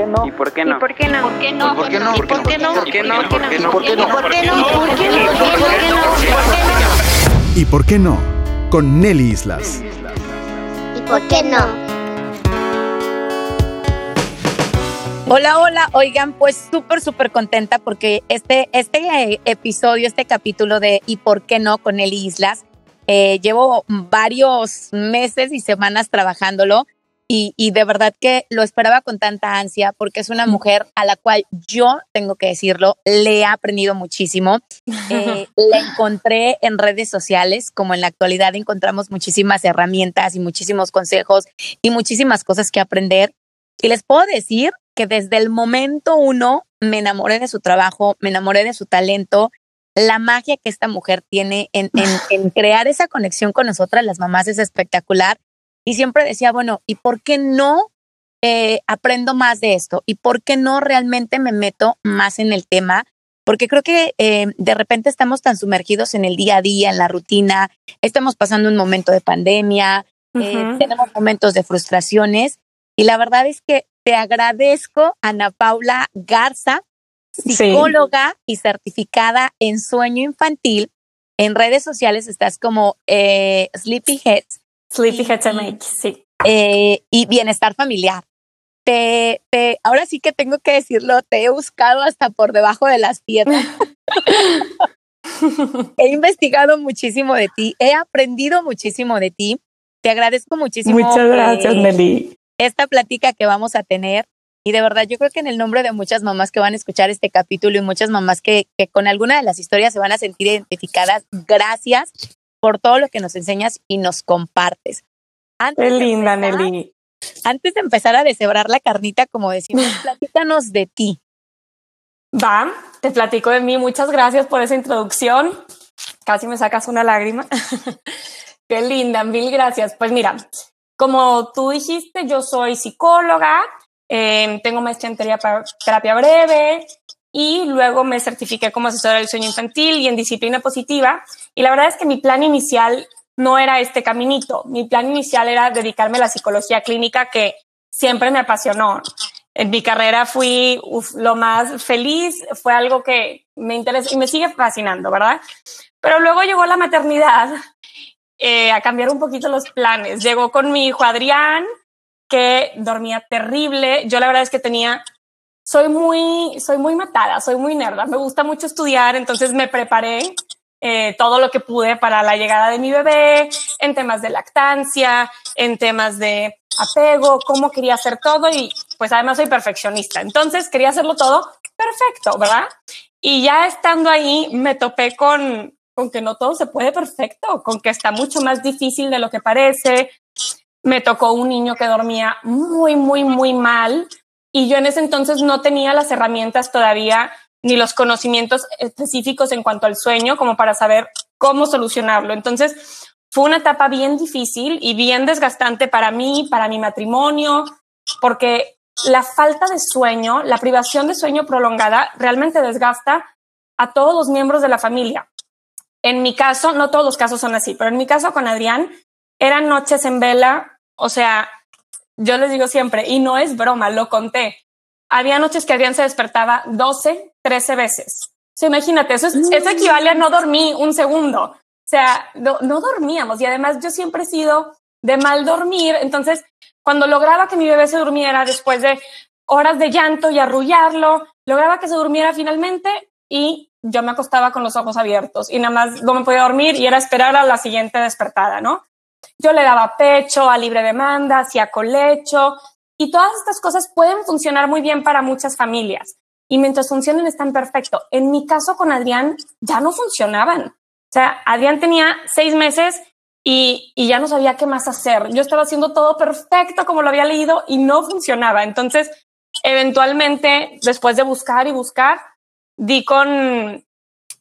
qué no? ¿Y por qué no? ¿Y por qué no? ¿Por qué no? ¿Por qué no? ¿Y por qué no? ¿Por qué no? ¿Por qué no? ¿Por qué no? ¿Por qué no? ¿Por qué no? ¿Por qué no? ¿Y por qué no? Con Nelly Islas. ¿Y por qué no? Hola, hola. Oigan, pues súper, súper contenta porque este, este eh, episodio, este capítulo de ¿Y por qué no? con Nelly Islas, eh, llevo varios meses y semanas trabajándolo y, y, de verdad que lo esperaba con tanta ansia porque es una mujer a la cual yo, tengo que decirlo, le he aprendido muchísimo. Eh, la encontré en redes sociales, como en la actualidad encontramos muchísimas herramientas y muchísimos consejos y muchísimas cosas que aprender. Y les puedo decir que desde el momento uno me enamoré de su trabajo, me enamoré de su talento. La magia que esta mujer tiene en, en, en crear esa conexión con nosotras, las mamás, es espectacular. Y siempre decía, bueno, ¿y por qué no eh, aprendo más de esto? ¿Y por qué no realmente me meto más en el tema? Porque creo que eh, de repente estamos tan sumergidos en el día a día, en la rutina, estamos pasando un momento de pandemia, uh -huh. eh, tenemos momentos de frustraciones y la verdad es que te agradezco, Ana Paula Garza, psicóloga sí. y certificada en sueño infantil. En redes sociales estás como eh, Sleepy Heads. Sleepy Heads MX, sí. Eh, y bienestar familiar. Te, te, ahora sí que tengo que decirlo, te he buscado hasta por debajo de las piedras. he investigado muchísimo de ti, he aprendido muchísimo de ti. Te agradezco muchísimo. Muchas gracias, eh, Nelly esta plática que vamos a tener. Y de verdad, yo creo que en el nombre de muchas mamás que van a escuchar este capítulo y muchas mamás que, que con alguna de las historias se van a sentir identificadas, gracias por todo lo que nos enseñas y nos compartes. Antes Qué linda, empezar, Nelly. Antes de empezar a deshebrar la carnita, como decimos, platícanos de ti. Va, te platico de mí. Muchas gracias por esa introducción. Casi me sacas una lágrima. Qué linda, mil gracias. Pues mira, como tú dijiste, yo soy psicóloga, eh, tengo maestría en terapia, terapia breve y luego me certifiqué como asesora del sueño infantil y en disciplina positiva. Y la verdad es que mi plan inicial no era este caminito. Mi plan inicial era dedicarme a la psicología clínica que siempre me apasionó. En mi carrera fui lo más feliz, fue algo que me interesa y me sigue fascinando, ¿verdad? Pero luego llegó la maternidad eh, a cambiar un poquito los planes. Llegó con mi hijo Adrián, que dormía terrible. Yo la verdad es que tenía, soy muy, soy muy matada, soy muy nerda, me gusta mucho estudiar, entonces me preparé eh, todo lo que pude para la llegada de mi bebé, en temas de lactancia, en temas de apego, cómo quería hacer todo y pues además soy perfeccionista. Entonces quería hacerlo todo perfecto, ¿verdad? Y ya estando ahí me topé con, con que no todo se puede perfecto, con que está mucho más difícil de lo que parece. Me tocó un niño que dormía muy, muy, muy mal y yo en ese entonces no tenía las herramientas todavía ni los conocimientos específicos en cuanto al sueño como para saber cómo solucionarlo. Entonces fue una etapa bien difícil y bien desgastante para mí, para mi matrimonio, porque la falta de sueño, la privación de sueño prolongada realmente desgasta a todos los miembros de la familia. En mi caso, no todos los casos son así, pero en mi caso con Adrián, eran noches en vela, o sea, yo les digo siempre, y no es broma, lo conté. Había noches que Adrián se despertaba 12, 13 veces. O sea, imagínate, eso, es, mm. eso equivale a no dormir un segundo. O sea, no, no dormíamos y además yo siempre he sido de mal dormir. Entonces, cuando lograba que mi bebé se durmiera después de horas de llanto y arrullarlo, lograba que se durmiera finalmente y yo me acostaba con los ojos abiertos y nada más no me podía dormir y era esperar a la siguiente despertada, ¿no? Yo le daba pecho a libre demanda, hacía colecho y todas estas cosas pueden funcionar muy bien para muchas familias y mientras funcionen están perfecto. En mi caso con Adrián ya no funcionaban. O sea, Adrián tenía seis meses y, y ya no sabía qué más hacer. Yo estaba haciendo todo perfecto como lo había leído y no funcionaba. Entonces, eventualmente, después de buscar y buscar, di con,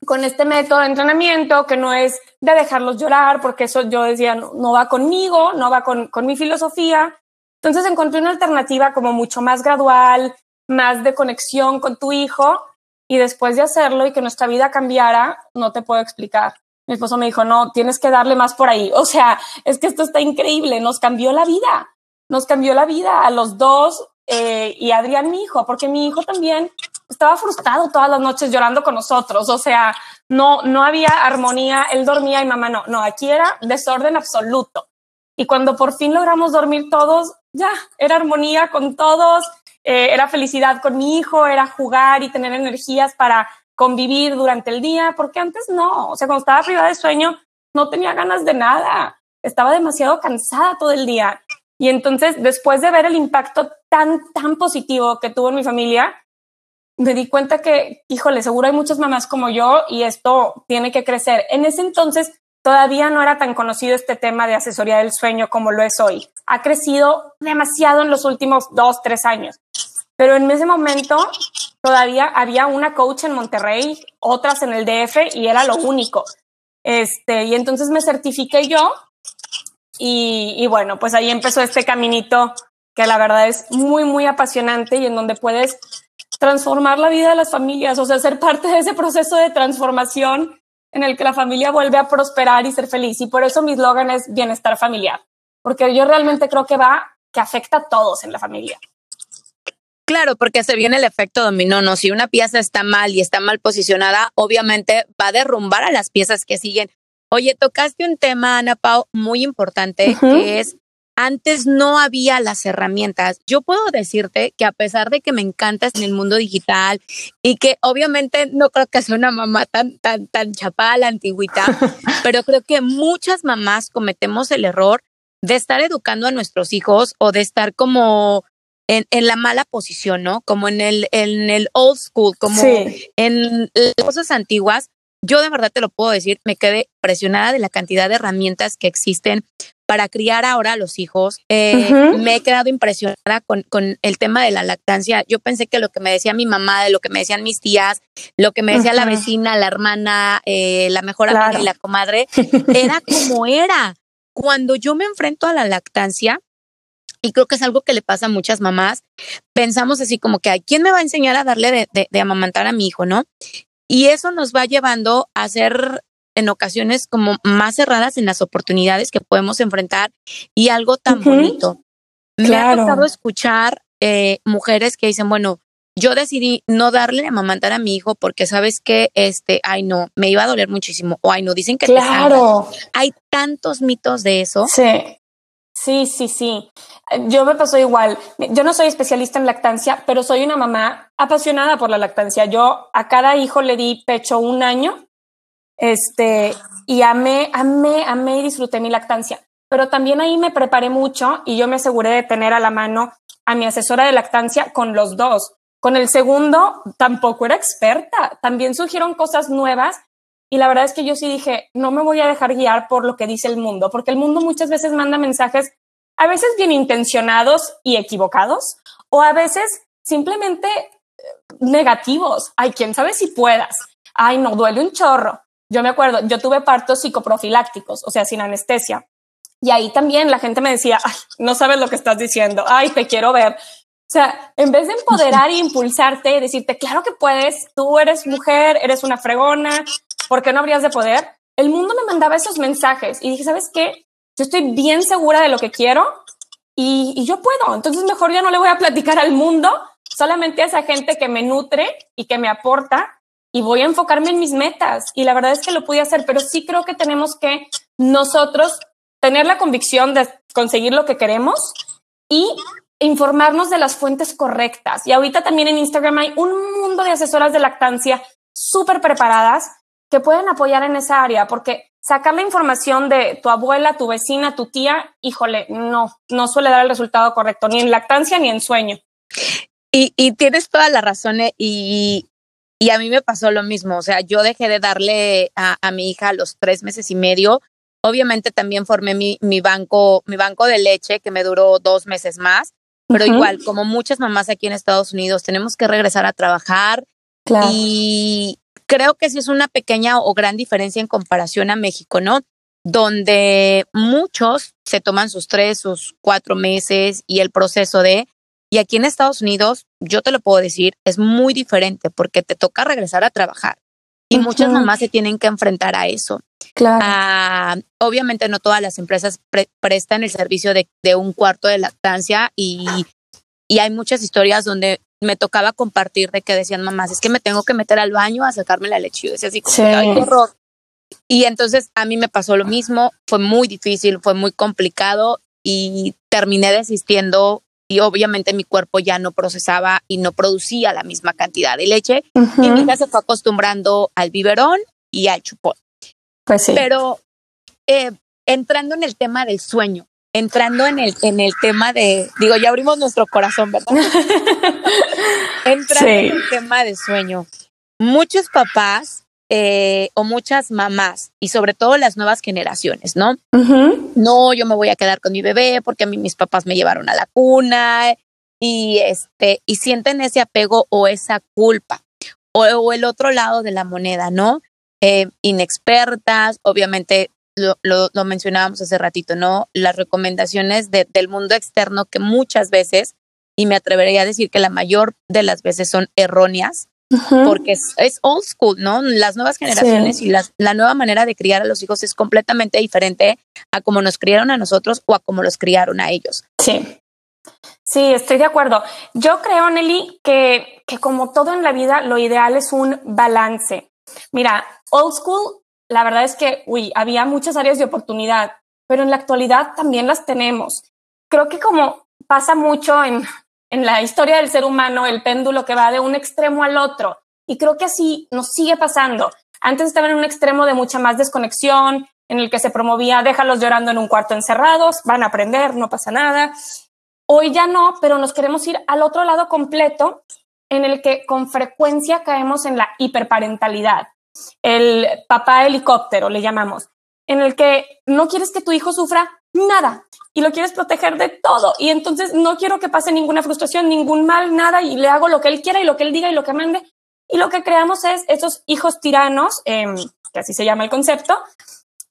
con este método de entrenamiento que no es de dejarlos llorar, porque eso yo decía, no, va conmigo, no va con, con mi filosofía. Entonces encontré una alternativa como mucho más gradual, más de conexión con tu hijo y después de hacerlo y que nuestra vida cambiara, no te puedo explicar. Mi esposo me dijo, no, tienes que darle más por ahí. O sea, es que esto está increíble, nos cambió la vida, nos cambió la vida a los dos eh, y Adrián, mi hijo, porque mi hijo también estaba frustrado todas las noches llorando con nosotros. O sea, no, no había armonía. Él dormía y mamá no. No, aquí era desorden absoluto. Y cuando por fin logramos dormir todos, ya era armonía con todos, eh, era felicidad con mi hijo, era jugar y tener energías para convivir durante el día, porque antes no. O sea, cuando estaba privada de sueño, no tenía ganas de nada. Estaba demasiado cansada todo el día. Y entonces, después de ver el impacto tan, tan positivo que tuvo en mi familia, me di cuenta que, híjole, seguro hay muchas mamás como yo y esto tiene que crecer. En ese entonces todavía no era tan conocido este tema de asesoría del sueño como lo es hoy. Ha crecido demasiado en los últimos dos, tres años. Pero en ese momento todavía había una coach en Monterrey, otras en el DF y era lo único. Este, y entonces me certifiqué yo y, y bueno, pues ahí empezó este caminito que la verdad es muy, muy apasionante y en donde puedes transformar la vida de las familias, o sea, ser parte de ese proceso de transformación en el que la familia vuelve a prosperar y ser feliz. Y por eso mi eslogan es bienestar familiar, porque yo realmente creo que va, que afecta a todos en la familia. Claro, porque se viene el efecto dominó, ¿no? Si una pieza está mal y está mal posicionada, obviamente va a derrumbar a las piezas que siguen. Oye, tocaste un tema, Ana Pau, muy importante, que es antes no había las herramientas. Yo puedo decirte que a pesar de que me encantas en el mundo digital y que obviamente no creo que sea una mamá tan, tan, tan chapada la antigüita, pero creo que muchas mamás cometemos el error de estar educando a nuestros hijos o de estar como en, en, la mala posición, ¿no? Como en el, en el old school, como en las cosas antiguas. Yo de verdad te lo puedo decir, me quedé presionada de la cantidad de herramientas que existen para criar ahora a los hijos. Eh, me he quedado impresionada con, con, el tema de la lactancia. Yo pensé que lo que me decía mi mamá, de lo que me decían mis tías, lo que me decía la vecina, la hermana, eh, la mejor amiga y la comadre, era como era. Cuando yo me enfrento a la lactancia, y creo que es algo que le pasa a muchas mamás, pensamos así como que, ¿quién me va a enseñar a darle de, de, de amamantar a mi hijo, no? Y eso nos va llevando a ser en ocasiones como más cerradas en las oportunidades que podemos enfrentar y algo tan bonito. Me ha tocado escuchar eh, mujeres que dicen, bueno, yo decidí no darle a mamantar a mi hijo porque sabes que este, ay no, me iba a doler muchísimo o ay no, dicen que claro. Hay tantos mitos de eso. Sí. Sí, sí, sí. Yo me pasó igual. Yo no soy especialista en lactancia, pero soy una mamá apasionada por la lactancia. Yo a cada hijo le di pecho un año este, y amé, amé, amé y disfruté mi lactancia. Pero también ahí me preparé mucho y yo me aseguré de tener a la mano a mi asesora de lactancia con los dos. Con el segundo tampoco era experta, también surgieron cosas nuevas y la verdad es que yo sí dije, no me voy a dejar guiar por lo que dice el mundo, porque el mundo muchas veces manda mensajes a veces bien intencionados y equivocados o a veces simplemente eh, negativos. Ay, quién sabe si puedas. Ay, no, duele un chorro. Yo me acuerdo, yo tuve partos psicoprofilácticos, o sea, sin anestesia. Y ahí también la gente me decía, ay, no sabes lo que estás diciendo, ay, te quiero ver. O sea, en vez de empoderar e impulsarte y decirte, claro que puedes, tú eres mujer, eres una fregona, ¿por qué no habrías de poder? El mundo me mandaba esos mensajes y dije, ¿sabes qué? Yo estoy bien segura de lo que quiero y, y yo puedo. Entonces mejor ya no le voy a platicar al mundo, solamente a esa gente que me nutre y que me aporta y voy a enfocarme en mis metas. Y la verdad es que lo pude hacer, pero sí creo que tenemos que nosotros tener la convicción de conseguir lo que queremos y informarnos de las fuentes correctas. Y ahorita también en Instagram hay un mundo de asesoras de lactancia súper preparadas que pueden apoyar en esa área, porque sacar la información de tu abuela, tu vecina, tu tía, híjole, no, no suele dar el resultado correcto, ni en lactancia ni en sueño. Y, tienes toda la razón eh, y, y a mí me pasó lo mismo, o sea, yo dejé de darle a, a mi hija los tres meses y medio. Obviamente también formé mi, mi, banco, mi banco de leche que me duró dos meses más, pero uh -huh. igual, como muchas mamás aquí en Estados Unidos, tenemos que regresar a trabajar claro. y creo que sí es una pequeña o gran diferencia en comparación a México, ¿no? Donde muchos se toman sus tres, sus cuatro meses y el proceso de, y aquí en Estados Unidos, yo te lo puedo decir, es muy diferente porque te toca regresar a trabajar. Y uh -huh. muchas mamás se tienen que enfrentar a eso. Claro. Uh, obviamente no todas las empresas pre prestan el servicio de, de, un cuarto de lactancia y y hay muchas historias donde me tocaba compartir de que decían mamás, es que me tengo que meter al baño a sacarme la leche. Yo decía así, como, Sí. "Ay, qué horror. Y entonces a mí me pasó lo mismo, fue muy difícil, fue muy complicado y terminé desistiendo y obviamente mi cuerpo ya no procesaba y no producía la misma cantidad de leche y mi hija se fue acostumbrando al biberón y al chupón. Pues sí. Pero eh, entrando en el tema del sueño, entrando en el, en el tema de, digo, ya abrimos nuestro corazón, ¿verdad? entrando Sí. en el tema del sueño, muchos papás eh, o muchas mamás y sobre todo las nuevas generaciones, ¿no? No, yo me voy a quedar con mi bebé porque a mí mis papás me llevaron a la cuna y este y sienten ese apego o esa culpa o, o el otro lado de la moneda, ¿no? Eh, inexpertas, obviamente lo, lo, lo mencionábamos hace ratito, ¿no? Las recomendaciones de- del mundo externo que muchas veces, y me atrevería a decir que la mayor de las veces son erróneas, Porque es, es old school, ¿no? Las nuevas generaciones y las- la nueva manera de criar a los hijos es completamente diferente a como nos criaron a nosotros o a como los criaron a ellos. Sí. Sí, estoy de acuerdo. Yo creo, Nelly, que, que como todo en la vida, lo ideal es un balance. Mira, old school, la verdad es que, uy, había muchas áreas de oportunidad, pero en la actualidad también las tenemos. Creo que como pasa mucho en, en la historia del ser humano, el péndulo que va de un extremo al otro. Y creo que así nos sigue pasando. Antes estaba en un extremo de mucha más desconexión, en el que se promovía déjalos llorando en un cuarto encerrados, van a aprender, no pasa nada. Hoy ya no, pero nos queremos ir al otro lado completo, en el que con frecuencia caemos en la hiperparentalidad, el papá helicóptero, le llamamos, en el que no quieres que tu hijo sufra nada y lo quieres proteger de todo. Y entonces no quiero que pase ninguna frustración, ningún mal, nada, y le hago lo que él quiera y lo que él diga y lo que mande. Y lo que creamos es esos hijos tiranos, eh, que así se llama el concepto,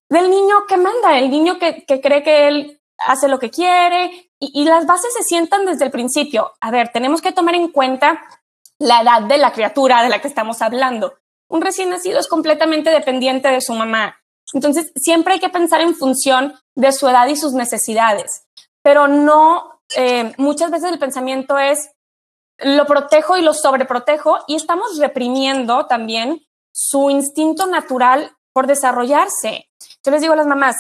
del niño que manda, el niño que, que cree que él hace lo que quiere y, y, las bases se sientan desde el principio. A ver, tenemos que tomar en cuenta la edad de la criatura de la que estamos hablando. Un recién nacido es completamente dependiente de su mamá. Entonces, siempre hay que pensar en función de su edad y sus necesidades, pero no, eh, muchas veces el pensamiento es, lo protejo y lo sobreprotejo y estamos reprimiendo también su instinto natural por desarrollarse. Yo les digo a las mamás,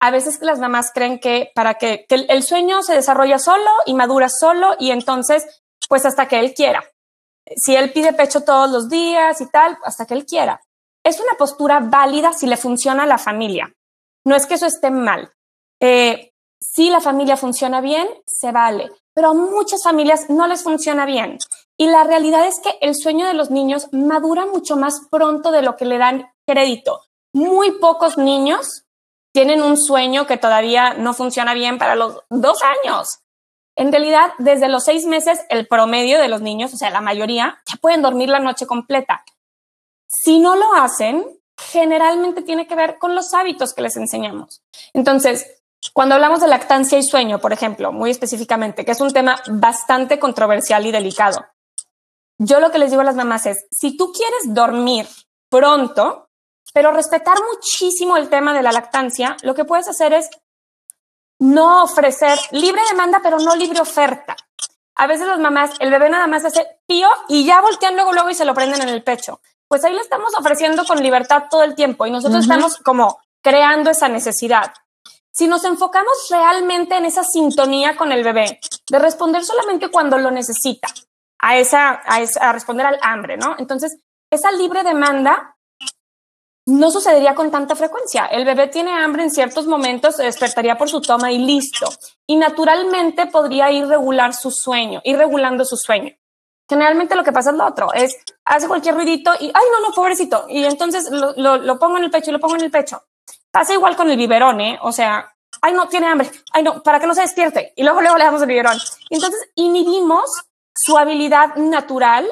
a veces las mamás creen que para que, que el sueño se desarrolla solo y madura solo y entonces, pues hasta que él quiera. Si él pide pecho todos los días y tal, hasta que él quiera. Es una postura válida si le funciona a la familia. No es que eso esté mal. Eh, si la familia funciona bien, se vale, pero a muchas familias no les funciona bien. Y la realidad es que el sueño de los niños madura mucho más pronto de lo que le dan crédito. Muy pocos niños tienen un sueño que todavía no funciona bien para los dos años. En realidad, desde los seis meses, el promedio de los niños, o sea, la mayoría, ya pueden dormir la noche completa. Si no lo hacen, generalmente tiene que ver con los hábitos que les enseñamos. Entonces, cuando hablamos de lactancia y sueño, por ejemplo, muy específicamente, que es un tema bastante controversial y delicado, yo lo que les digo a las mamás es, si tú quieres dormir pronto, pero respetar muchísimo el tema de la lactancia, lo que puedes hacer es no ofrecer libre demanda, pero no libre oferta. A veces las mamás, el bebé nada más hace pío y ya voltean luego, luego y se lo prenden en el pecho. Pues ahí le estamos ofreciendo con libertad todo el tiempo y nosotros uh -huh. estamos como creando esa necesidad. Si nos enfocamos realmente en esa sintonía con el bebé, de responder solamente cuando lo necesita, a, esa, a, esa, a responder al hambre, ¿no? Entonces, esa libre demanda no sucedería con tanta frecuencia. El bebé tiene hambre en ciertos momentos, se despertaría por su toma y listo. Y naturalmente podría ir regular su sueño, ir regulando su sueño. Generalmente lo que pasa es lo otro, es hace cualquier ruidito y, ay, no, no, pobrecito. Y entonces lo, lo, pongo en el pecho y lo pongo en el pecho. Pasa igual con el biberón, ¿eh? O sea, ay, no, tiene hambre. Ay, no, para que no se despierte. Y luego, luego le damos el biberón. Y entonces inhibimos su habilidad natural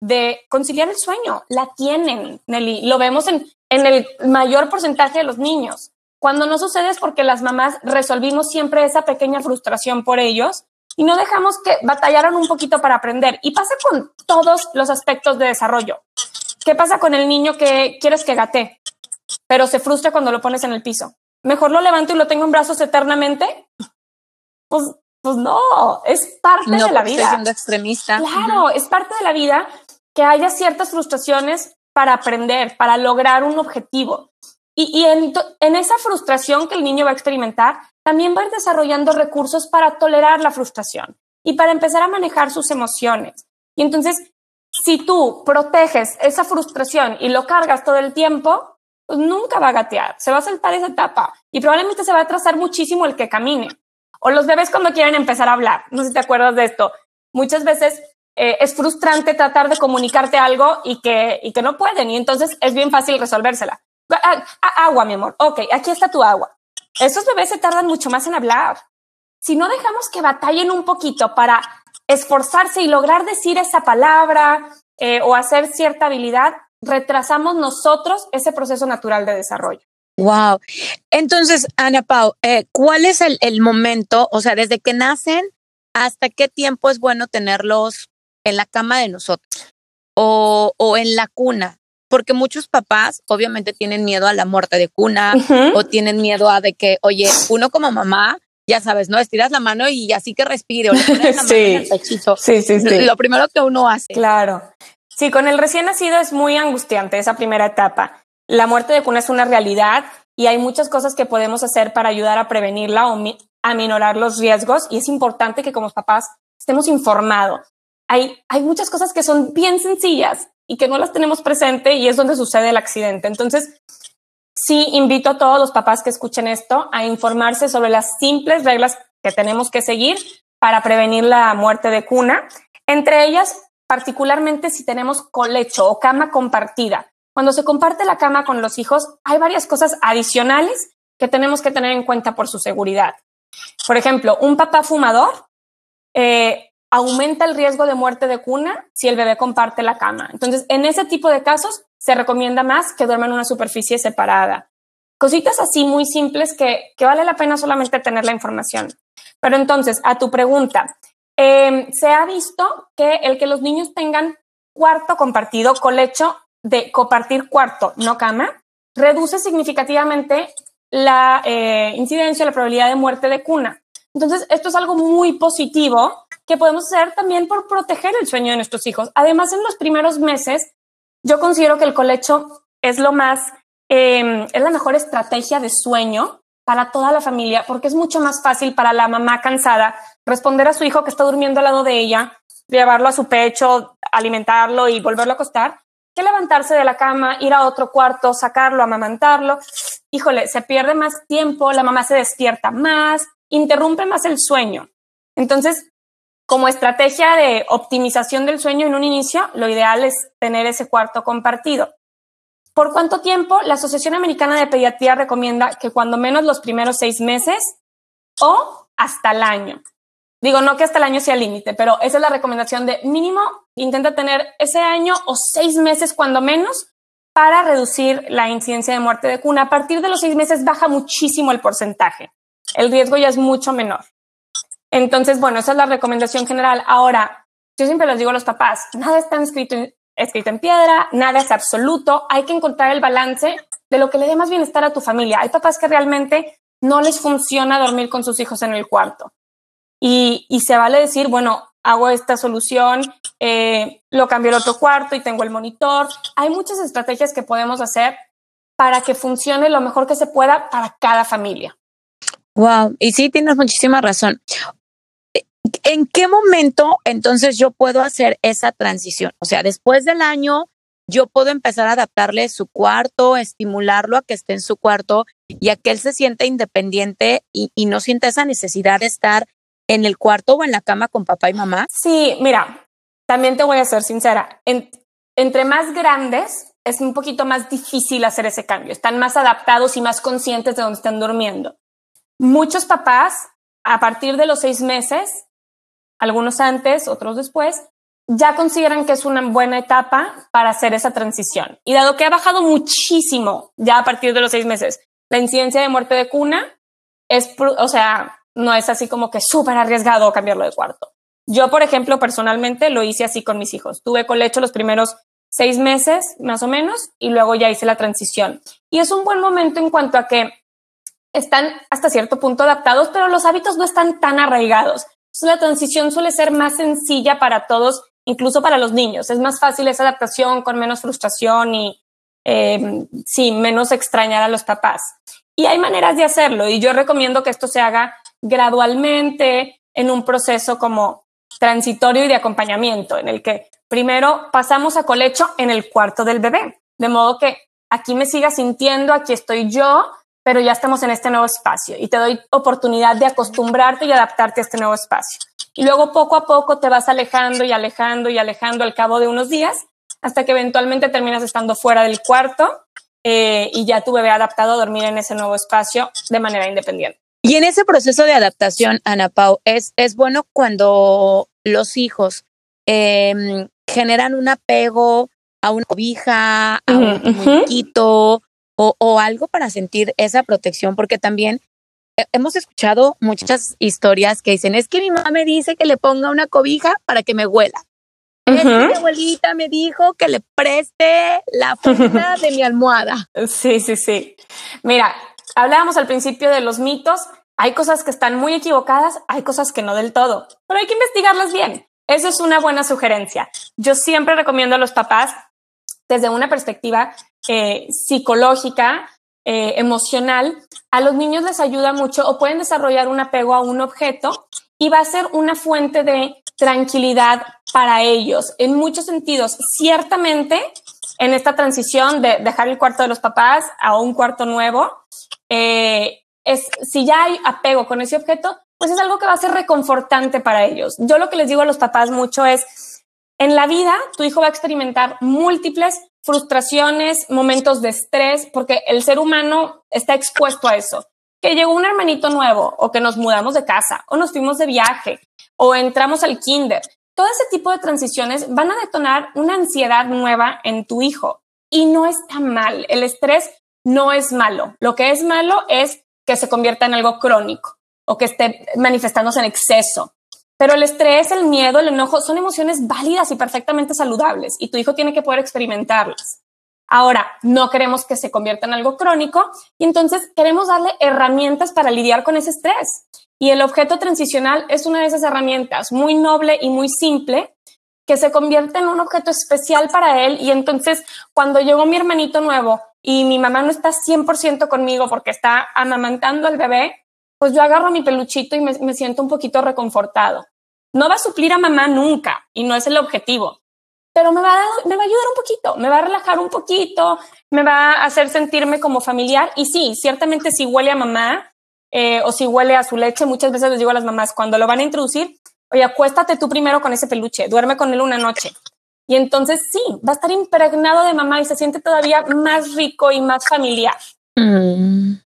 de conciliar el sueño. La tienen, Nelly. Lo vemos en, en el mayor porcentaje de los niños. Cuando no sucede es porque las mamás resolvimos siempre esa pequeña frustración por ellos y no dejamos que batallaran un poquito para aprender. Y pasa con todos los aspectos de desarrollo. ¿Qué pasa con el niño que quieres que gate, pero se frustra cuando lo pones en el piso? Mejor lo levanto y lo tengo en brazos eternamente. Pues, Pues no, es parte no de la vida. Siendo extremista. Claro, es parte de la vida que haya ciertas frustraciones para aprender, para lograr un objetivo. Y, y en, en, esa frustración que el niño va a experimentar, también va a ir desarrollando recursos para tolerar la frustración y para empezar a manejar sus emociones. Y entonces, si tú proteges esa frustración y lo cargas todo el tiempo, pues nunca va a gatear, se va a saltar esa etapa y probablemente se va a atrasar muchísimo el que camine. O los bebés cuando quieren empezar a hablar, no sé si te acuerdas de esto, muchas veces eh, es frustrante tratar de comunicarte algo y que, y que no pueden y entonces es bien fácil resolvérsela. Ah, ah, agua, mi amor. Ok, aquí está tu agua. Esos bebés se tardan mucho más en hablar. Si no dejamos que batallen un poquito para esforzarse y lograr decir esa palabra eh, o hacer cierta habilidad, retrasamos nosotros ese proceso natural de desarrollo. Wow. Entonces, Ana Pau, eh, ¿cuál es el, momento, o sea, desde que nacen hasta qué tiempo es bueno tenerlos en la cama de nosotros o en la cuna? Porque muchos papás obviamente tienen miedo a la muerte de cuna uh -huh. o tienen miedo a de que, oye, uno como mamá, ya sabes, ¿no? Estiras la mano y así que respire o le pones la mano sí. en el pechito. Sí, sí, sí. Lo primero que uno hace. Claro. Sí, con el recién nacido es muy angustiante esa primera etapa. La muerte de cuna es una realidad y hay muchas cosas que podemos hacer para ayudar a prevenirla o a minorar los riesgos y es importante que como papás estemos informados. Hay, hay muchas cosas que son bien sencillas y que no las tenemos presente y es donde sucede el accidente. Entonces, sí invito a todos los papás que escuchen esto a informarse sobre las simples reglas que tenemos que seguir para prevenir la muerte de cuna. Entre ellas, particularmente si tenemos colecho o cama compartida. Cuando se comparte la cama con los hijos, hay varias cosas adicionales que tenemos que tener en cuenta por su seguridad. Por ejemplo, un papá fumador eh, aumenta el riesgo de muerte de cuna si el bebé comparte la cama. Entonces, en ese tipo de casos, se recomienda más que duerman en una superficie separada. Cositas así muy simples que, que, vale la pena solamente tener la información. Pero entonces, a tu pregunta, eh, se ha visto que el que los niños tengan cuarto compartido, colecho de compartir cuarto, no cama, reduce significativamente la eh, incidencia, la probabilidad de muerte de cuna. Entonces, esto es algo muy positivo que podemos hacer también por proteger el sueño de nuestros hijos. Además, en los primeros meses, yo considero que el colecho es lo más, eh, es la mejor estrategia de sueño para toda la familia, porque es mucho más fácil para la mamá cansada responder a su hijo que está durmiendo al lado de ella, llevarlo a su pecho, alimentarlo y volverlo a acostar, que levantarse de la cama, ir a otro cuarto, sacarlo, amamantarlo. Híjole, se pierde más tiempo, la mamá se despierta más, interrumpe más el sueño. Entonces, como estrategia de optimización del sueño en un inicio, lo ideal es tener ese cuarto compartido. ¿Por cuánto tiempo? La Asociación Americana de Pediatría recomienda que cuando menos los primeros seis meses o hasta el año. Digo, no que hasta el año sea límite, pero esa es la recomendación de mínimo, intenta tener ese año o seis meses cuando menos para reducir la incidencia de muerte de cuna. A partir de los seis meses baja muchísimo el porcentaje. El riesgo ya es mucho menor. Entonces, bueno, esa es la recomendación general. Ahora, yo siempre les digo a los papás, nada está escrito, en piedra, nada es absoluto, hay que encontrar el balance de lo que le dé más bienestar a tu familia. Hay papás que realmente no les funciona dormir con sus hijos en el cuarto. Y, y se vale decir, bueno, hago esta solución, eh, lo cambio al otro cuarto y tengo el monitor. Hay muchas estrategias que podemos hacer para que funcione lo mejor que se pueda para cada familia. Wow, y sí, tienes muchísima razón. ¿En qué momento entonces yo puedo hacer esa transición? O sea, después del año, yo puedo empezar a adaptarle su cuarto, estimularlo a que esté en su cuarto y a que él se sienta independiente y, no sienta esa necesidad de estar en el cuarto o en la cama con papá y mamá. Sí, mira, también te voy a ser sincera. En, entre más grandes, es un poquito más difícil hacer ese cambio. Están más adaptados y más conscientes de dónde están durmiendo. Muchos papás, a partir de los seis meses, algunos antes, otros después, ya consideran que es una buena etapa para hacer esa transición. Y dado que ha bajado muchísimo ya a partir de los seis meses, la incidencia de muerte de cuna es, o sea, no es así como que súper arriesgado cambiarlo de cuarto. Yo, por ejemplo, personalmente lo hice así con mis hijos. Tuve colecho los primeros seis meses, más o menos, y luego ya hice la transición. Y es un buen momento en cuanto a que están hasta cierto punto adaptados, pero los hábitos no están tan arraigados. La transición suele ser más sencilla para todos, incluso para los niños. Es más fácil esa adaptación con menos frustración y, eh, sí, menos extrañar a los papás. Y hay maneras de hacerlo y yo recomiendo que esto se haga gradualmente en un proceso como transitorio y de acompañamiento, en el que primero pasamos a colecho en el cuarto del bebé, de modo que aquí me siga sintiendo, aquí estoy yo, pero ya estamos en este nuevo espacio y te doy oportunidad de acostumbrarte y adaptarte a este nuevo espacio. Y luego poco a poco te vas alejando y alejando y alejando al cabo de unos días hasta que eventualmente terminas estando fuera del cuarto eh, y ya tu bebé adaptado a dormir en ese nuevo espacio de manera independiente. Y en ese proceso de adaptación, Ana Pau, es, es bueno cuando los hijos eh, generan un apego a una cobija, a un muñequito o, o, algo para sentir esa protección, porque también hemos escuchado muchas historias que dicen, es que mi mamá me dice que le ponga una cobija para que me huela. Es que mi abuelita me dijo que le preste la funda de mi almohada. Sí, sí, sí. Mira, hablábamos al principio de los mitos. Hay cosas que están muy equivocadas, hay cosas que no del todo, pero hay que investigarlas bien. Eso es una buena sugerencia. Yo siempre recomiendo a los papás, desde una perspectiva eh, psicológica, eh, emocional, a los niños les ayuda mucho o pueden desarrollar un apego a un objeto y va a ser una fuente de tranquilidad para ellos en muchos sentidos. Ciertamente, en esta transición de dejar el cuarto de los papás a un cuarto nuevo, eh, es, si ya hay apego con ese objeto, pues es algo que va a ser reconfortante para ellos. Yo lo que les digo a los papás mucho es, en la vida tu hijo va a experimentar múltiples frustraciones, momentos de estrés, porque el ser humano está expuesto a eso. Que llegó un hermanito nuevo o que nos mudamos de casa o nos fuimos de viaje o entramos al kinder. Todo ese tipo de transiciones van a detonar una ansiedad nueva en tu hijo y no está mal. El estrés no es malo. Lo que es malo es que se convierta en algo crónico o que esté manifestándose en exceso. Pero el estrés, el miedo, el enojo son emociones válidas y perfectamente saludables y tu hijo tiene que poder experimentarlas. Ahora, no queremos que se convierta en algo crónico y entonces queremos darle herramientas para lidiar con ese estrés. Y el objeto transicional es una de esas herramientas muy noble y muy simple que se convierte en un objeto especial para él. Y entonces, cuando llegó mi hermanito nuevo y mi mamá no está 100% conmigo porque está amamantando al bebé, pues yo agarro mi peluchito y me, siento un poquito reconfortado. No va a suplir a mamá nunca y no es el objetivo, pero me va, a, me va a ayudar un poquito, me va a relajar un poquito, me va a hacer sentirme como familiar. Y sí, ciertamente si huele a mamá eh, o si huele a su leche, muchas veces les digo a las mamás, cuando lo van a introducir, oye, acuéstate tú primero con ese peluche, duerme con él una noche. Y entonces sí, va a estar impregnado de mamá y se siente todavía más rico y más familiar. Mm.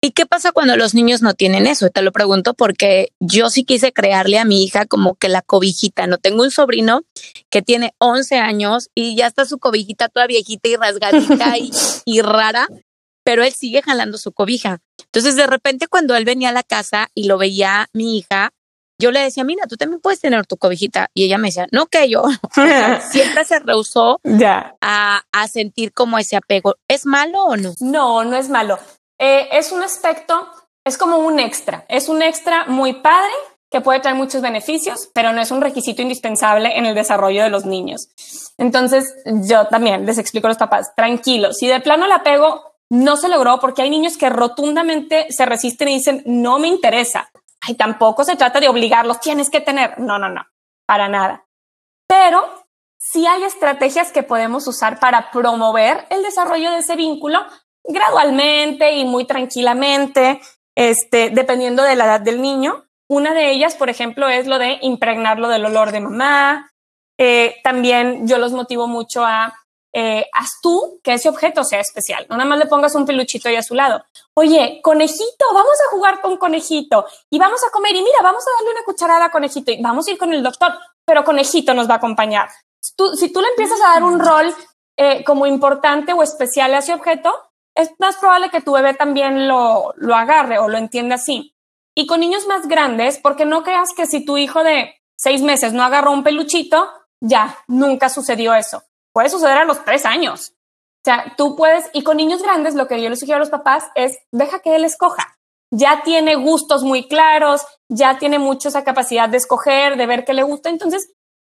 ¿Y qué pasa cuando los niños no tienen eso? Te lo pregunto porque yo sí quise crearle a mi hija como que la cobijita. No tengo un sobrino que tiene 11 años y ya está su cobijita toda viejita y rasgadita y, rara, pero él sigue jalando su cobija. Entonces, de repente, cuando él venía a la casa y lo veía mi hija, yo le decía, mira, tú también puedes tener tu cobijita. Y ella me decía, no, que yo. siempre se rehusó a, a, sentir como ese apego. ¿Es malo o no? No, no es malo. Eh, es un aspecto, es como un extra, es un extra muy padre que puede traer muchos beneficios, pero no es un requisito indispensable en el desarrollo de los niños. Entonces, yo también les explico a los papás, tranquilos, si de plano el apego no se logró, porque hay niños que rotundamente se resisten y dicen, no me interesa. Ay, tampoco se trata de obligarlos, tienes que tener. No, no, no, para nada. Pero sí hay estrategias que podemos usar para promover el desarrollo de ese vínculo gradualmente y muy tranquilamente, este, dependiendo de la edad del niño. Una de ellas, por ejemplo, es lo de impregnarlo del olor de mamá. Eh, también yo los motivo mucho a eh, haz tú que ese objeto sea especial. No nada más le pongas un peluchito ahí a su lado. Oye, conejito, vamos a jugar con conejito y vamos a comer. Y mira, vamos a darle una cucharada a conejito y vamos a ir con el doctor, pero conejito nos va a acompañar. Tú, si tú le empiezas a dar un rol eh, como importante o especial a ese objeto, es más probable que tu bebé también lo, lo agarre o lo entienda así. Y con niños más grandes, porque no creas que si tu hijo de seis meses no agarró un peluchito, ya, nunca sucedió eso. Puede suceder a los tres años. O sea, tú puedes, y con niños grandes, lo que yo les sugiero a los papás es, deja que él escoja. ya tiene gustos muy claros, ya tiene mucho esa capacidad de escoger, de ver qué le gusta. Entonces,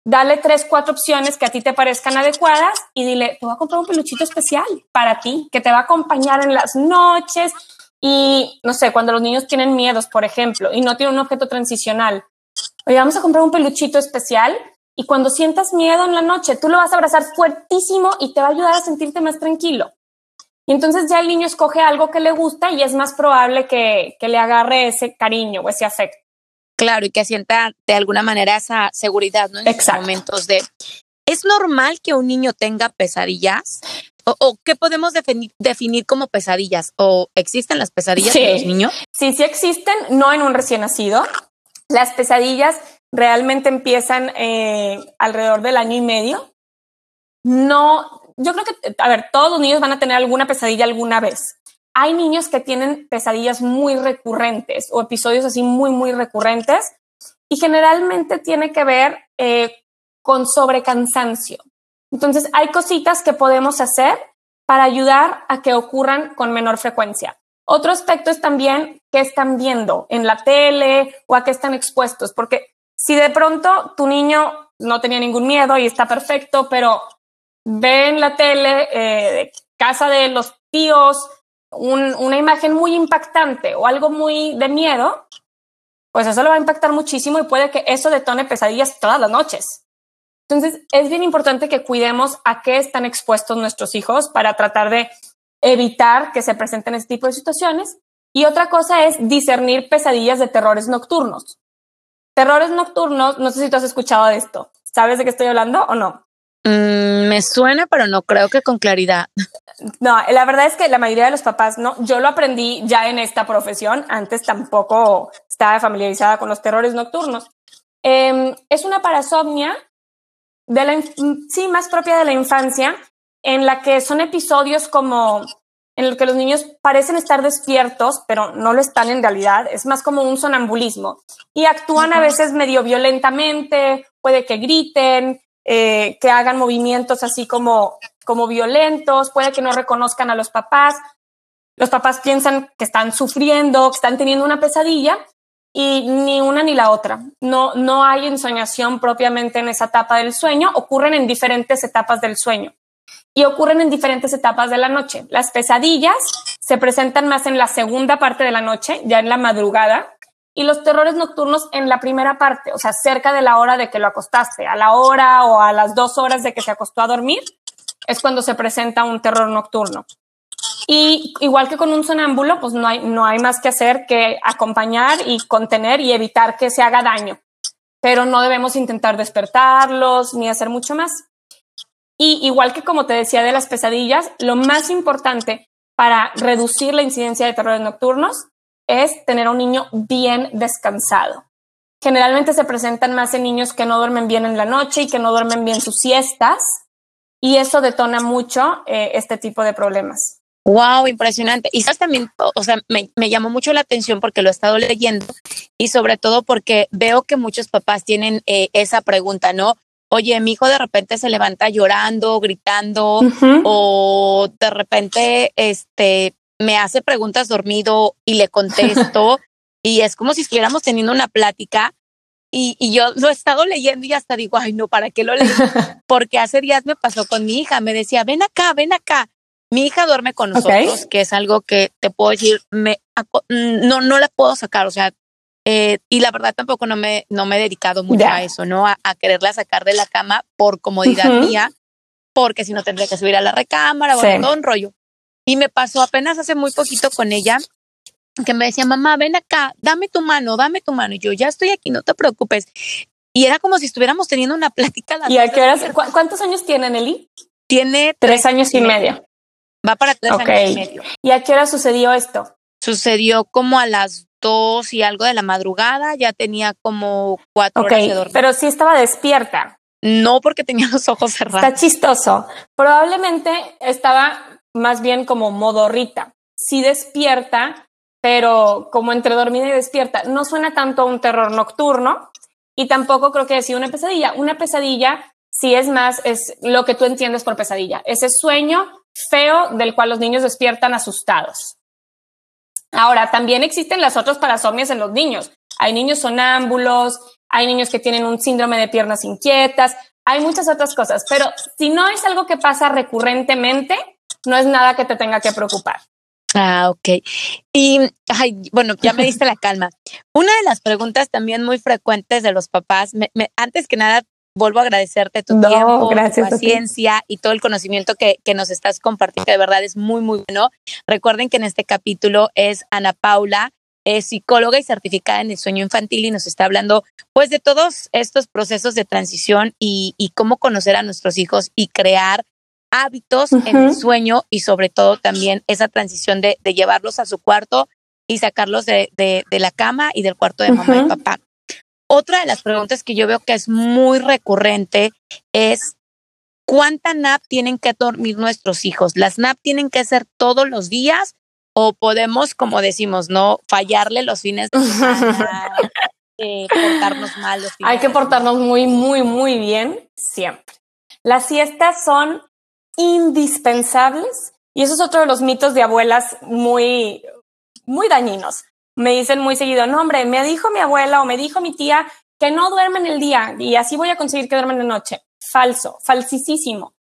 dale tres, cuatro opciones que a ti te parezcan adecuadas y dile, te voy a comprar un peluchito especial para ti, que te va a acompañar en las noches. Y no sé, cuando los niños tienen miedos, por ejemplo, y no tienen un objeto transicional, oye, vamos a comprar un peluchito especial y cuando sientas miedo en la noche, tú lo vas a abrazar fuertísimo y te va a ayudar a sentirte más tranquilo. Y entonces ya el niño escoge algo que le gusta y es más probable que, que le agarre ese cariño o ese afecto. Claro, y que sienta de alguna manera esa seguridad, ¿no? En Exacto. momentos de... ¿Es normal que un niño tenga pesadillas? ¿O, o qué podemos definir, definir como pesadillas? ¿O existen las pesadillas Sí. de los niños? Sí, sí existen, no en un recién nacido. Las pesadillas realmente empiezan eh, alrededor del año y medio. No, yo creo que, a ver, todos los niños van a tener alguna pesadilla alguna vez. Hay niños que tienen pesadillas muy recurrentes o episodios así muy, muy recurrentes y generalmente tiene que ver eh, con sobrecansancio. Entonces, hay cositas que podemos hacer para ayudar a que ocurran con menor frecuencia. Otro aspecto es también qué están viendo en la tele o a qué están expuestos, porque si de pronto tu niño no tenía ningún miedo y está perfecto, pero ve en la tele eh, casa de los tíos un- una imagen muy impactante o algo muy de miedo, pues eso lo va a impactar muchísimo y puede que eso detone pesadillas todas las noches. Entonces, es bien importante que cuidemos a qué están expuestos nuestros hijos para tratar de evitar que se presenten este tipo de situaciones. Y otra cosa es discernir pesadillas de terrores nocturnos. Terrores nocturnos, no sé si tú has escuchado de esto. ¿Sabes de qué estoy hablando o no? Mm, me suena, pero no creo que con claridad. No, la verdad es que la mayoría de los papás no. Yo lo aprendí ya en esta profesión. Antes tampoco estaba familiarizada con los terrores nocturnos. Eh, es una parasomnia de la, inf- sí, más propia de la infancia, en la que son episodios como en el que los niños parecen estar despiertos, pero no lo están en realidad. Es más como un sonambulismo y actúan a veces medio violentamente, puede que griten, eh, que hagan movimientos así como, como violentos, puede que no reconozcan a los papás. Los papás piensan que están sufriendo, que están teniendo una pesadilla y ni una ni la otra. No, no hay ensoñación propiamente en esa etapa del sueño, ocurren en diferentes etapas del sueño y ocurren en diferentes etapas de la noche. Las pesadillas se presentan más en la segunda parte de la noche, ya en la madrugada, y los terrores nocturnos en la primera parte, o sea, cerca de la hora de que lo acostaste, a la hora o a las dos horas de que se acostó a dormir, es cuando se presenta un terror nocturno. Y igual que con un sonámbulo, pues no hay, no hay más que hacer que acompañar y contener y evitar que se haga daño. Pero no debemos intentar despertarlos ni hacer mucho más. Y igual que como te decía de las pesadillas, lo más importante para reducir la incidencia de terrores nocturnos es tener a un niño bien descansado. Generalmente se presentan más en niños que no duermen bien en la noche y que no duermen bien sus siestas y eso detona mucho eh, este tipo de problemas. Wow, impresionante. Y sabes también, o o sea, me, me llamó mucho la atención porque lo he estado leyendo y sobre todo porque veo que muchos papás tienen eh, esa pregunta, ¿no? Oye, mi hijo de repente se levanta llorando, gritando, o de repente, este, me hace preguntas dormido y le contesto y es como si estuviéramos teniendo una plática y, y yo lo he estado leyendo y hasta digo, ay, no, ¿para qué lo leí? Porque hace días me pasó con mi hija, me decía, ven acá, ven acá. Mi hija duerme con nosotros, que es algo que te puedo decir, me, mm, no, no la puedo sacar, o sea, eh, y la verdad tampoco no me, no me he dedicado mucho a eso, ¿no? A, a quererla sacar de la cama por comodidad mía, porque si no tendría que subir a la recámara, bueno, Sí. todo un rollo. Y me pasó apenas hace muy poquito con ella, que me decía, mamá, ven acá, dame tu mano, dame tu mano. Y yo, ya estoy aquí, no te preocupes. Y era como si estuviéramos teniendo una plática. ¿Y a qué horas? cu- ¿Cuántos años tiene Nelly? Tiene Tres años y medio. Va para tres años y medio. ¿Y a qué hora sucedió esto? Sucedió como a las dos y algo de la madrugada, ya tenía como cuatro horas de dormir. pero sí estaba despierta. No porque tenía los ojos cerrados. Está chistoso. Probablemente estaba más bien como modorrita. Sí despierta, pero como entre dormida y despierta. No suena tanto a un terror nocturno y tampoco creo que sido una pesadilla. Una pesadilla sí es más, es lo que tú entiendes por pesadilla. Ese sueño feo del cual los niños despiertan asustados. Ahora, también existen las otras parasomias en los niños. Hay niños sonámbulos, hay niños que tienen un síndrome de piernas inquietas, hay muchas otras cosas, pero si no es algo que pasa recurrentemente, no es nada que te tenga que preocupar. Ah, ok. Y, ay, bueno, ya me diste la calma. Una de las preguntas también muy frecuentes de los papás, antes que nada, vuelvo a agradecerte tu tiempo, tu paciencia y todo el conocimiento que, que, nos estás compartiendo. De verdad es muy, muy bueno. Recuerden que en este capítulo es Ana Paula, es psicóloga y certificada en el sueño infantil y nos está hablando pues de todos estos procesos de transición y, y cómo conocer a nuestros hijos y crear hábitos en el sueño y sobre todo también esa transición de, de llevarlos a su cuarto y sacarlos de, de, de, la cama y del cuarto de mamá y papá. Otra de las preguntas que yo veo que es muy recurrente es ¿cuánta nap tienen que dormir nuestros hijos? ¿Las nap tienen que ser todos los días o podemos, como decimos, no fallarle los fines de semana, eh, portarnos mal los Hay que portarnos muy, muy, muy bien siempre. Las siestas son indispensables y eso es otro de los mitos de abuelas muy, muy dañinos. Me dicen muy seguido, no hombre, me dijo mi abuela o me dijo mi tía que no duermen el día y así voy a conseguir que duermen de noche. Falso, falsísimo.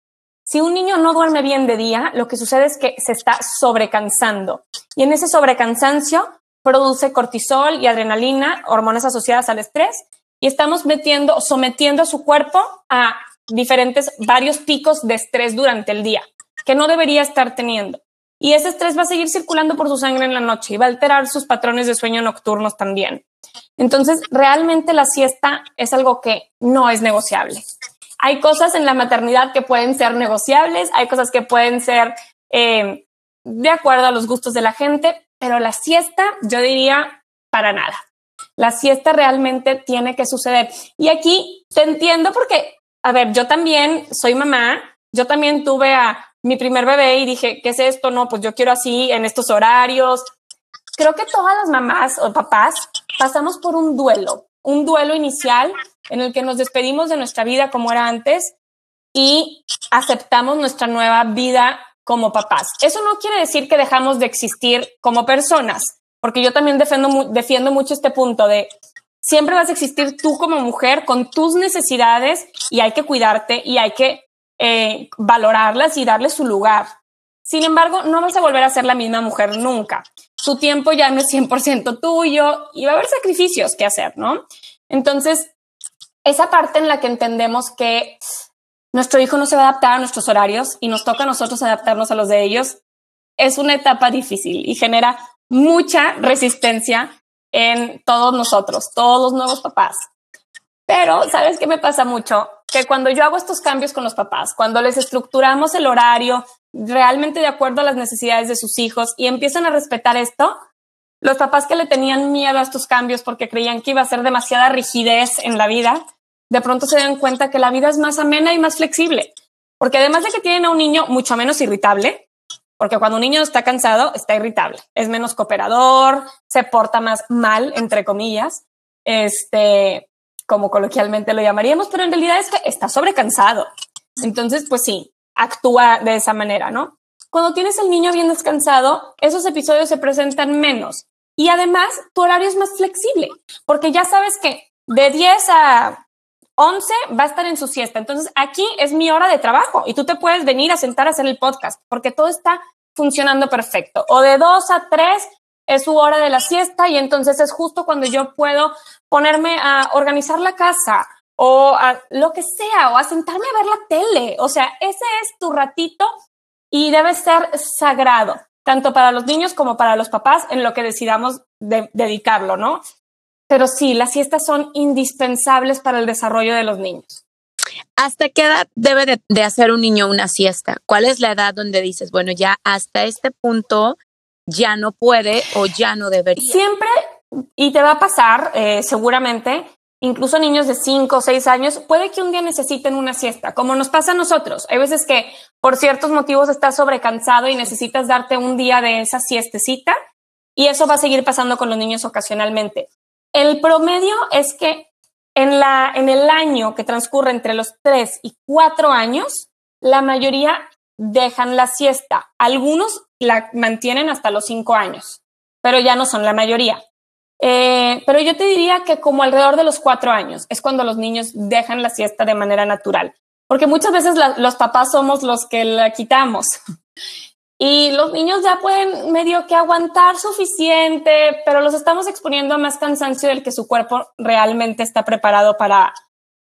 Si un niño no duerme bien de día, lo que sucede es que se está sobrecansando y en ese sobrecansancio produce cortisol y adrenalina, hormonas asociadas al estrés, y estamos metiendo, sometiendo a su cuerpo a diferentes, varios picos de estrés durante el día, que no debería estar teniendo. Y ese estrés va a seguir circulando por su sangre en la noche y va a alterar sus patrones de sueño nocturnos también. Entonces, realmente la siesta es algo que no es negociable. Hay cosas en la maternidad que pueden ser negociables, hay cosas que pueden ser eh, de acuerdo a los gustos de la gente, pero la siesta, yo diría, para nada. La siesta realmente tiene que suceder. Y aquí te entiendo porque, a ver, yo también soy mamá, yo también tuve a mi primer bebé y dije, ¿qué es esto? No, pues yo quiero así, en estos horarios. Creo que todas las mamás o papás pasamos por un duelo, un duelo inicial en el que nos despedimos de nuestra vida como era antes y aceptamos nuestra nueva vida como papás. Eso no quiere decir que dejamos de existir como personas, porque yo también defiendo, defiendo mucho este punto de siempre vas a existir tú como mujer con tus necesidades y hay que cuidarte y hay que eh, valorarlas y darle su lugar. Sin embargo, no vas a volver a ser la misma mujer nunca. Tu tiempo ya no es 100% tuyo y va a haber sacrificios que hacer, ¿no? Entonces, esa parte en la que entendemos que nuestro hijo no se va a adaptar a nuestros horarios y nos toca a nosotros adaptarnos a los de ellos, es una etapa difícil y genera mucha resistencia en todos nosotros, todos los nuevos papás. Pero, ¿sabes qué me pasa mucho? Que cuando yo hago estos cambios con los papás, cuando les estructuramos el horario realmente de acuerdo a las necesidades de sus hijos y empiezan a respetar esto, los papás que le tenían miedo a estos cambios porque creían que iba a ser demasiada rigidez en la vida, de pronto se dan cuenta que la vida es más amena y más flexible. Porque además de que tienen a un niño mucho menos irritable, porque cuando un niño está cansado, está irritable, es menos cooperador, se porta más mal, entre comillas, este, como coloquialmente lo llamaríamos, pero en realidad es que está sobrecansado. Entonces, pues sí, actúa de esa manera, ¿no? Cuando tienes el niño bien descansado, esos episodios se presentan menos. Y además, tu horario es más flexible, porque ya sabes que de 10 a 11 va a estar en su siesta. Entonces aquí es mi hora de trabajo y tú te puedes venir a sentar a hacer el podcast porque todo está funcionando perfecto. O de 2 a 3 es su hora de la siesta y entonces es justo cuando yo puedo ponerme a organizar la casa o a lo que sea o a sentarme a ver la tele. O sea, ese es tu ratito y debe ser sagrado, tanto para los niños como para los papás en lo que decidamos dedicarlo, ¿no? Pero sí, las siestas son indispensables para el desarrollo de los niños. ¿Hasta qué edad debe de, hacer un niño una siesta? ¿Cuál es la edad donde dices, bueno, ya hasta este punto ya no puede o ya no debería? Siempre, y te va a pasar eh, seguramente, incluso niños de 5 o 6 años, puede que un día necesiten una siesta, como nos pasa a nosotros. Hay veces que por ciertos motivos estás sobrecansado y necesitas darte un día de esa siestecita, y eso va a seguir pasando con los niños ocasionalmente. El promedio es que en, la, en el año que transcurre entre los 3 y 4 años, la mayoría dejan la siesta. Algunos la mantienen hasta los 5 años, pero ya no son la mayoría. Eh, pero yo te diría que como alrededor de los cuatro años es cuando los niños dejan la siesta de manera natural, porque muchas veces los papás somos los que la quitamos. Y los niños ya pueden medio que aguantar suficiente, pero los estamos exponiendo a más cansancio del que su cuerpo realmente está preparado para,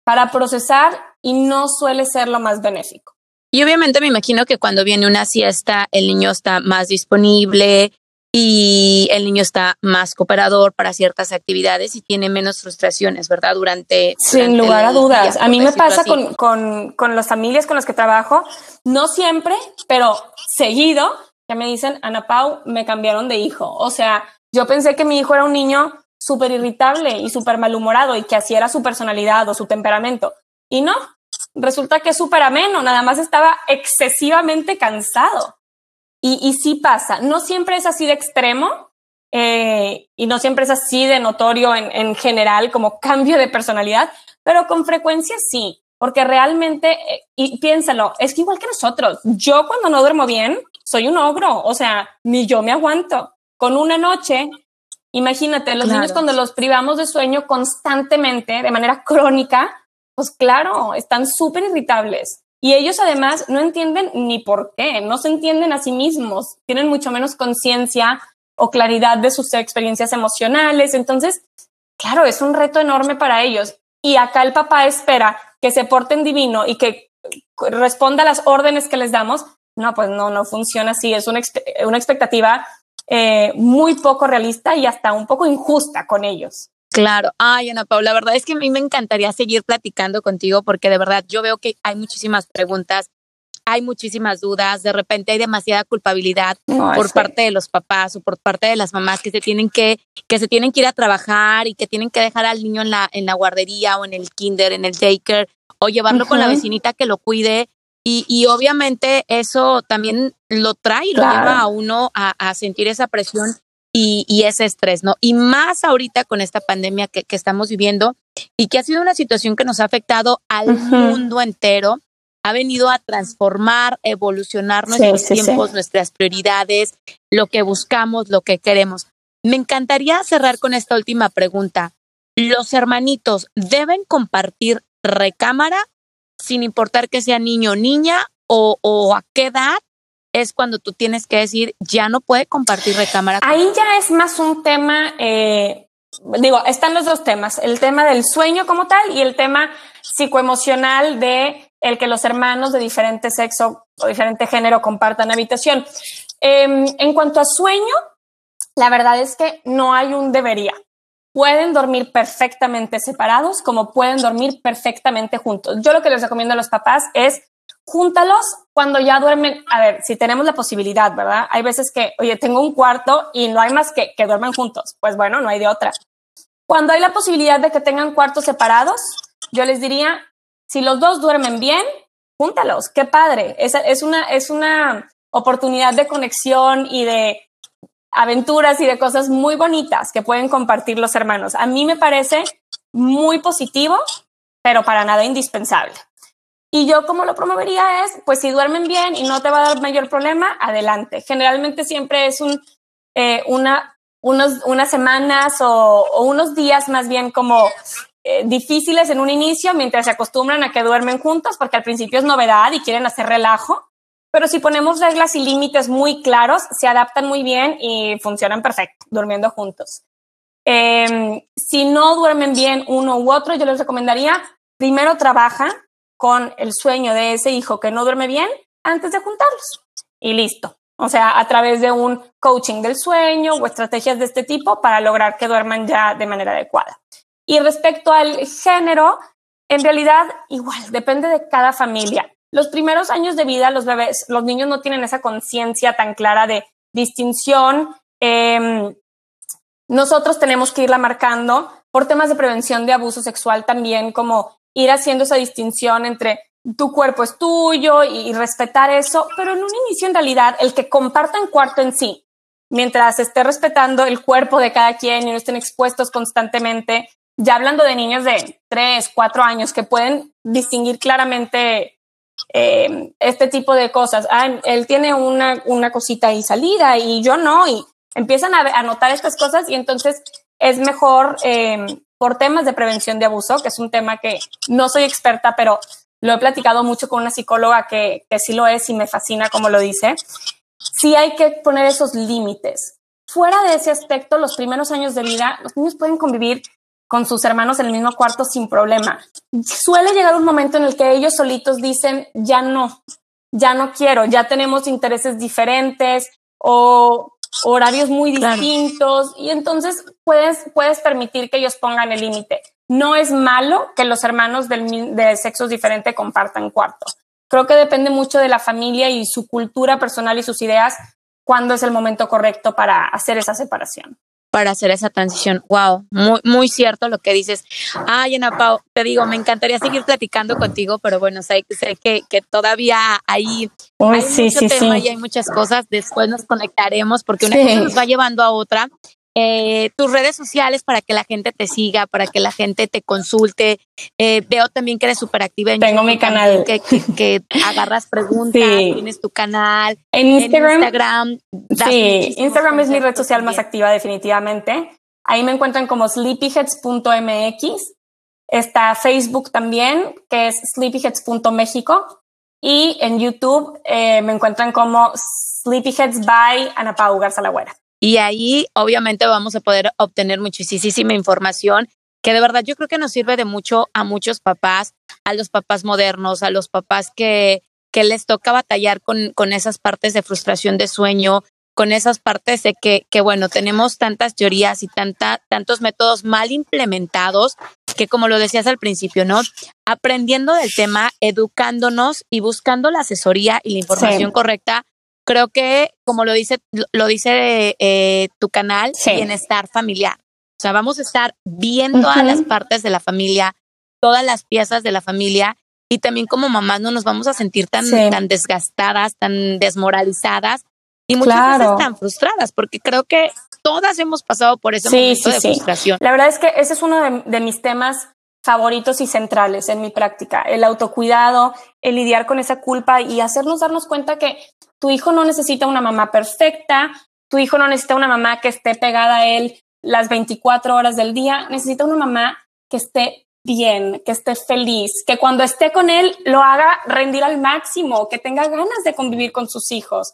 para procesar y no suele ser lo más benéfico. Y obviamente me imagino que cuando viene una siesta, el niño está más disponible, y el niño está más cooperador para ciertas actividades y tiene menos frustraciones, ¿verdad? Durante... Sin lugar a dudas. a mí me pasa con, con, con, las familias con las que trabajo, no siempre, pero seguido, que me dicen, Ana Pau, me cambiaron de hijo. O sea, yo pensé que mi hijo era un niño súper irritable y súper malhumorado y que así era su personalidad o su temperamento. Y no, resulta que es súper ameno, nada más estaba excesivamente cansado. Y, y sí pasa, no siempre es así de extremo eh, y no siempre es así de notorio en, general como cambio de personalidad, pero con frecuencia sí, porque realmente, eh, y piénsalo, es que igual que nosotros, yo cuando no duermo bien, soy un ogro, o sea, ni yo me aguanto. Con una noche, imagínate, los niños cuando los privamos de sueño constantemente, de manera crónica, pues claro, están súper irritables. Y ellos además no entienden ni por qué, no se entienden a sí mismos, tienen mucho menos conciencia o claridad de sus experiencias emocionales. Entonces, claro, es un reto enorme para ellos. Y acá el papá espera que se porten divino y que responda a las órdenes que les damos. No, pues no, no funciona así. Es una, una expectativa eh, muy poco realista y hasta un poco injusta con ellos. Claro. Ay, Ana Paula, la verdad es que a mí me encantaría seguir platicando contigo porque de verdad yo veo que hay muchísimas preguntas, hay muchísimas dudas, de repente hay demasiada culpabilidad por parte de los papás o por parte de las mamás que se tienen que que se tienen que ir a trabajar y que tienen que dejar al niño en la en la guardería o en el kinder, en el daycare o llevarlo con la vecinita que lo cuide. Y, y, obviamente eso también lo trae y lo lleva a uno a, a sentir esa presión y, ese estrés, ¿no? Y más ahorita con esta pandemia que, estamos viviendo y que ha sido una situación que nos ha afectado al mundo entero, ha venido a transformar, evolucionar nuestros tiempos, nuestras prioridades, lo que buscamos, lo que queremos. Me encantaría cerrar con esta última pregunta. ¿Los hermanitos deben compartir recámara sin importar que sea niño o niña o, o a qué edad es cuando tú tienes que decir, ya no puede compartir recámara. Ahí ya es más un tema, eh, digo, están los dos temas, el tema del sueño como tal y el tema psicoemocional de el que los hermanos de diferente sexo o diferente género compartan habitación. Em, en cuanto a sueño, la verdad es que no hay un debería. Pueden dormir perfectamente separados como pueden dormir perfectamente juntos. Yo lo que les recomiendo a los papás es júntalos cuando ya duermen. A ver, si tenemos la posibilidad, ¿verdad? Hay veces que, oye, tengo un cuarto y no hay más que que duerman juntos. Pues bueno, no hay de otra. Cuando hay la posibilidad de que tengan cuartos separados, yo les diría, si los dos duermen bien, júntalos. Qué padre. Es, una, es una oportunidad de conexión y de aventuras y de cosas muy bonitas que pueden compartir los hermanos. A mí me parece muy positivo, pero para nada indispensable. Y yo como lo promovería es, pues si duermen bien y no te va a dar mayor problema, adelante. Generalmente siempre es un, eh, una, unos, unas semanas o, o, unos días más bien como eh, difíciles en un inicio mientras se acostumbran a que duermen juntos, porque al principio es novedad y quieren hacer relajo. Pero si ponemos reglas y límites muy claros, se adaptan muy bien y funcionan perfecto, durmiendo juntos. Eh, si no duermen bien uno u otro, yo les recomendaría primero trabaja con el sueño de ese hijo que no duerme bien antes de juntarlos. Y listo. O sea, a través de un coaching del sueño o estrategias de este tipo para lograr que duerman ya de manera adecuada. Y respecto al género, en realidad igual, depende de cada familia. Los primeros años de vida, los bebés, los niños no tienen esa conciencia tan clara de distinción. Eh, nosotros tenemos que irla marcando por temas de prevención de abuso sexual también, como ir haciendo esa distinción entre tu cuerpo es tuyo y, respetar eso, pero en un inicio en realidad el que compartan cuarto en sí, mientras esté respetando el cuerpo de cada quien y no estén expuestos constantemente, ya hablando de niños de tres, cuatro años que pueden distinguir claramente eh, este tipo de cosas. Ah, él tiene una, una cosita ahí salida y yo no, y empiezan a, a notar estas cosas y entonces es mejor eh, por temas de prevención de abuso, que es un tema que no soy experta, pero lo he platicado mucho con una psicóloga que, que sí lo es y me fascina como lo dice. Sí hay que poner esos límites. Fuera de ese aspecto, los primeros años de vida, los niños pueden convivir con sus hermanos en el mismo cuarto sin problema. Suele llegar un momento en el que ellos solitos dicen, ya no, ya no quiero, ya tenemos intereses diferentes o horarios muy distintos y entonces puedes, puedes permitir que ellos pongan el límite. No es malo que los hermanos del, de sexos diferentes compartan cuarto. Creo que depende mucho de la familia y su cultura personal y sus ideas cuándo es el momento correcto para hacer esa separación para hacer esa transición. Wow, muy, muy cierto lo que dices. Ay, Ana Pau, te digo, me encantaría seguir platicando contigo, pero bueno, sé, sé que, que todavía hay, hay mucho tema y hay muchas cosas. Después nos conectaremos porque una cosa nos va llevando a otra eh, tus redes sociales para que la gente te siga, para que la gente te consulte. Eh, veo también que eres súper activa en Tengo mi canal. Que, que, agarras preguntas, tienes tu canal. En Instagram. sí, Instagram es mi red social más activa definitivamente. Ahí me encuentran como sleepyheads.mx. Está Facebook también, que es sleepyheads.mexico. Y en YouTube eh, me encuentran como Sleepyheads by Ana Pau Garza Lagüera. Y ahí obviamente vamos a poder obtener muchísima información que de verdad yo creo que nos sirve de mucho a muchos papás, a los papás modernos, a los papás que, que les toca batallar con, con esas partes de frustración de sueño, con esas partes de que, que bueno, tenemos tantas teorías y tanta, tantos métodos mal implementados que como lo decías al principio, ¿no? Aprendiendo del tema, educándonos y buscando la asesoría y la información correcta creo que, como lo dice, lo dice eh, tu canal, bienestar familiar. O sea, vamos a estar viendo todas las partes de la familia, todas las piezas de la familia y también como mamás no nos vamos a sentir tan, tan desgastadas, tan desmoralizadas y muchas veces tan frustradas, porque creo que todas hemos pasado por ese momento de frustración. La verdad es que ese es uno de mis temas favoritos y centrales en mi práctica, el autocuidado, el lidiar con esa culpa y hacernos darnos cuenta que tu hijo no necesita una mamá perfecta, tu hijo no necesita una mamá que esté pegada a él las 24 horas del día, necesita una mamá que esté bien, que esté feliz, que cuando esté con él lo haga rendir al máximo, que tenga ganas de convivir con sus hijos.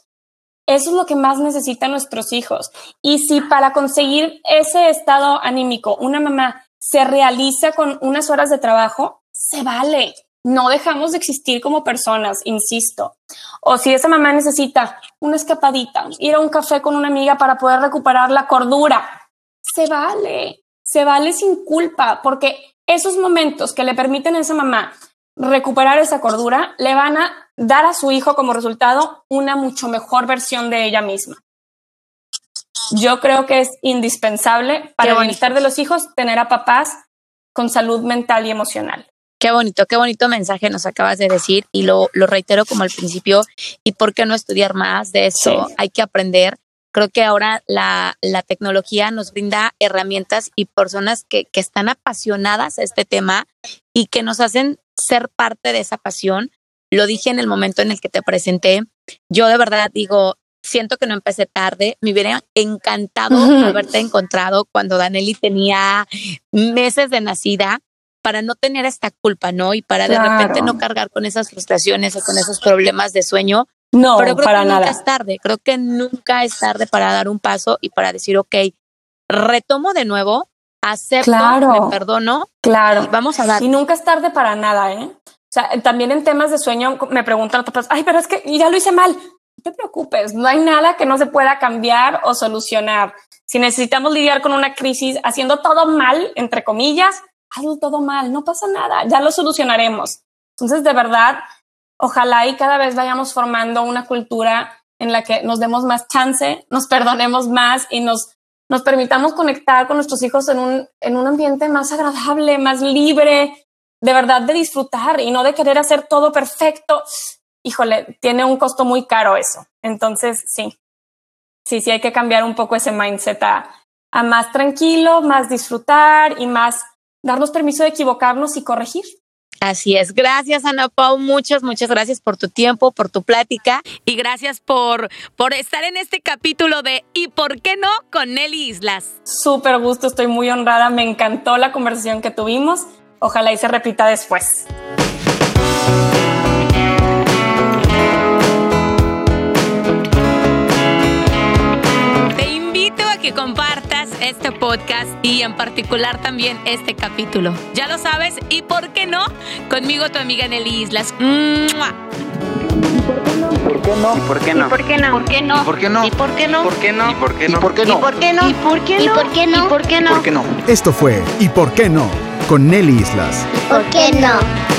Eso es lo que más necesitan nuestros hijos. Y si para conseguir ese estado anímico una mamá se realiza con unas horas de trabajo, se vale no dejamos de existir como personas, insisto. O si esa mamá necesita una escapadita, ir a un café con una amiga para poder recuperar la cordura, se vale, se vale sin culpa, porque esos momentos que le permiten a esa mamá recuperar esa cordura le van a dar a su hijo como resultado una mucho mejor versión de ella misma. Yo creo que es indispensable para el bienestar de los hijos tener a papás con salud mental y emocional. Qué bonito, qué bonito mensaje nos acabas de decir y lo, lo reitero como al principio. ¿Y por qué no estudiar más de eso? Hay que aprender. Creo que ahora la, la, tecnología nos brinda herramientas y personas que, que están apasionadas a este tema y que nos hacen ser parte de esa pasión. Lo dije en el momento en el que te presenté. Yo de verdad digo, siento que no empecé tarde. Me hubiera encantado haberte encontrado cuando Danelli tenía meses de nacida para no tener esta culpa, ¿no? Y para de repente no cargar con esas frustraciones o con esos problemas de sueño. No, Pero creo para que nada. nunca es tarde. Creo que nunca es tarde para dar un paso y para decir, ok, retomo de nuevo, acepto, me perdono. Claro. vamos a dar. Y nunca es tarde para nada, ¿eh? O sea, también en temas de sueño me preguntan otras ay, pero es que ya lo hice mal. No te preocupes, no hay nada que no se pueda cambiar o solucionar. Si necesitamos lidiar con una crisis haciendo todo mal, entre comillas, hazlo todo mal, no pasa nada, ya lo solucionaremos. Entonces, de verdad, ojalá y cada vez vayamos formando una cultura en la que nos demos más chance, nos perdonemos más y nos, nos permitamos conectar con nuestros hijos en un, en un ambiente más agradable, más libre, de verdad de disfrutar y no de querer hacer todo perfecto. Híjole, tiene un costo muy caro eso. Entonces, sí, sí, sí hay que cambiar un poco ese mindset a, a más tranquilo, más disfrutar y más darnos permiso de equivocarnos y corregir. Así es. Gracias, Ana Pau. Muchas, muchas gracias por tu tiempo, por tu plática y gracias por, por estar en este capítulo de ¿Y por qué no? con Nelly Islas. Súper gusto, estoy muy honrada. Me encantó la conversación que tuvimos. Ojalá y se repita después. Que compartas este podcast y en particular también este capítulo. Ya lo sabes, y por qué no, conmigo tu amiga Nelly Islas. ¡Mua! ¿Por qué no? ¿Por qué no? ¿Por qué no? ¿Por qué no? ¿Por qué no? ¿Y por qué no? ¿Por qué no? ¿Y por qué ¿Y no? por qué no? ¿Y por qué no? ¿Y por qué no? ¿Y por qué no? ¿Y por qué no? ¿Por qué no? Esto fue ¿Y por qué no? con Nelly Islas. ¿Por qué no?